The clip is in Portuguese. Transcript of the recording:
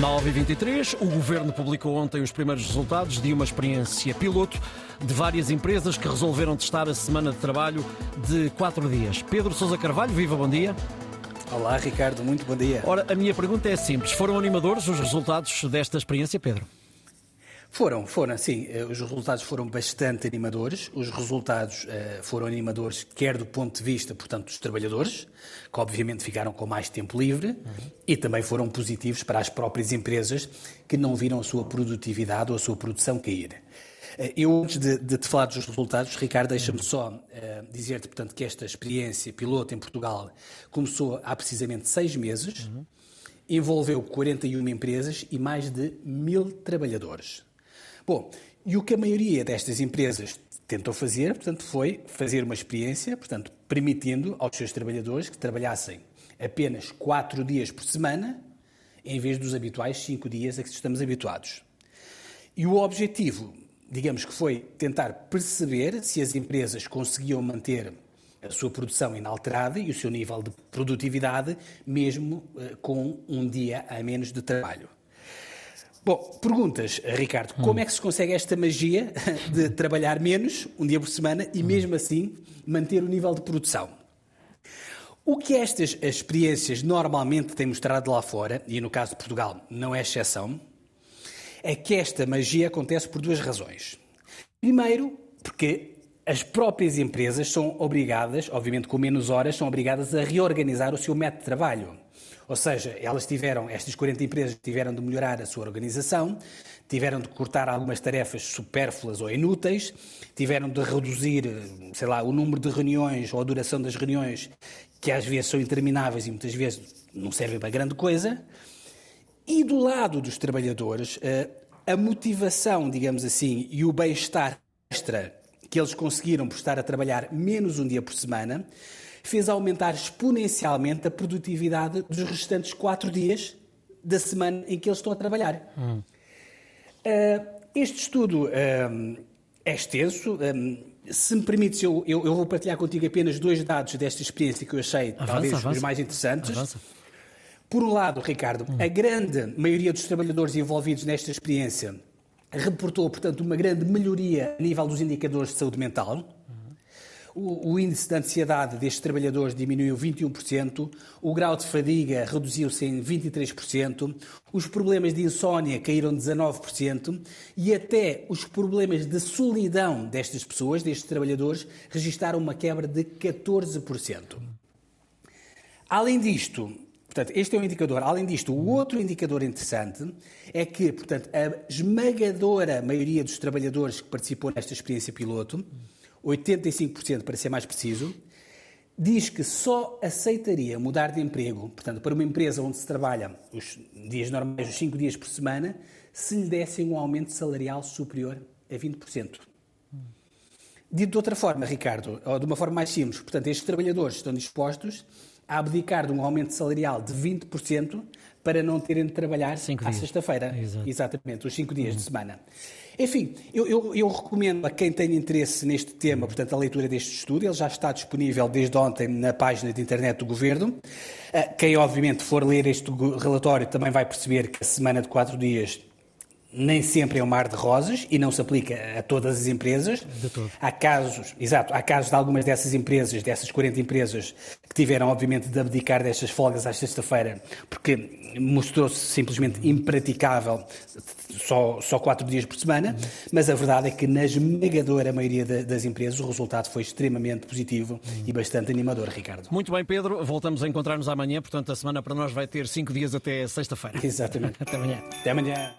9h23, o Governo publicou ontem os primeiros resultados de uma experiência piloto de várias empresas que resolveram testar a semana de trabalho de quatro dias. Pedro Sousa Carvalho, viva, bom dia. Olá, Ricardo, muito bom dia. Ora, a minha pergunta é simples. Foram animadores os resultados desta experiência, Pedro? Foram, foram, sim. Eh, os resultados foram bastante animadores. Os resultados uh, foram animadores, quer do ponto de vista, portanto, dos trabalhadores, que obviamente ficaram com mais tempo livre, uhum. e também foram positivos para as próprias empresas que não viram a sua produtividade ou a sua produção cair. Uh, eu, antes de, de, te falar dos resultados, Ricardo, deixa-me só uh, dizer-te, portanto, que esta experiência piloto em Portugal começou há precisamente seis meses, uhum. envolveu 41 empresas e mais de mil trabalhadores. Bom, e o que a maioria destas empresas tentou fazer, portanto, foi fazer uma experiência, portanto, permitindo aos seus trabalhadores que trabalhassem apenas quatro dias por semana, em vez dos habituais cinco dias a que estamos habituados. E o objetivo, digamos que foi tentar perceber se as empresas conseguiam manter a sua produção inalterada e o seu nível de produtividade, mesmo uh, com um dia a menos de trabalho. Bom, perguntas, Ricardo. Hum. Como é que se consegue esta magia de trabalhar menos, um dia por semana, e mesmo assim manter o nível de produção? O que estas experiências normalmente têm mostrado lá fora, e no caso de Portugal não é exceção, é que esta magia acontece por duas razões. Primeiro, porque as próprias empresas são obrigadas, obviamente com menos horas, são obrigadas a reorganizar o seu método de trabalho. Ou seja, elas tiveram, estas 40 empresas tiveram de melhorar a sua organização, tiveram de cortar algumas tarefas supérfluas ou inúteis, tiveram de reduzir, sei lá, o número de reuniões ou a duração das reuniões, que às vezes são intermináveis e muitas vezes não servem para grande coisa. E do lado dos trabalhadores, eh, a motivação, digamos assim, e o bem-estar extra que eles conseguiram por estar a trabalhar menos um dia por semana, fez aumentar exponencialmente a produtividade dos restantes quatro dias da semana em que eles estão a trabalhar. Hum. Uh, este estudo uh, é extenso. Um, se me permites, eu, eu, eu, vou partilhar contigo apenas dois dados desta experiência que eu achei avança, talvez avança. os mais interessantes. Avança. Por um lado, Ricardo, hum. a grande maioria dos trabalhadores envolvidos nesta experiência reportou, portanto, uma grande melhoria a nível dos indicadores de saúde mental. O, índice de ansiedade destes trabalhadores diminuiu 21%, o grau de fadiga reduziu-se em 23%, os problemas de insónia caíram 19% e até os problemas de solidão destas pessoas, destes trabalhadores, registaram uma quebra de 14%. Além disto, Portanto, este é um indicador. Além disto, o outro indicador interessante é que, portanto, a esmagadora maioria dos trabalhadores que participou nesta experiência piloto 85% para ser mais preciso, diz que só aceitaria mudar de emprego, portanto, para uma empresa onde se trabalha os dias normais, os 5 dias por semana, se lhe dessem um aumento salarial superior a 20%. Dito de outra forma, Ricardo, ou de uma forma mais simples, portanto, estes trabalhadores estão dispostos a abdicar de um aumento salarial de 20% para não terem de trabalhar cinco à sexta-feira. Exatamente, os cinco dias uhum. de semana. Enfim, eu, eu, eu, recomendo a quem tem interesse neste tema, portanto, a leitura deste estudo. Ele já está disponível desde ontem na página de internet do Governo. Ah, quem, obviamente, for ler este relatório também vai perceber que a semana de quatro dias nem sempre é um mar de rosas e não se aplica a todas as empresas. De todo. Há casos, exato, há casos de algumas dessas empresas, dessas 40 empresas, que tiveram, obviamente, de abdicar destas folgas à sexta-feira, porque mostrou-se simplesmente impraticável só, só quatro dias por semana, uhum. mas a verdade é que na esmagadora maioria das empresas o resultado foi extremamente positivo uhum. e bastante animador, Ricardo. Muito bem, Pedro. Voltamos a encontrar-nos amanhã, portanto a semana para nós vai ter cinco dias até sexta-feira. Exatamente. até amanhã. Até amanhã.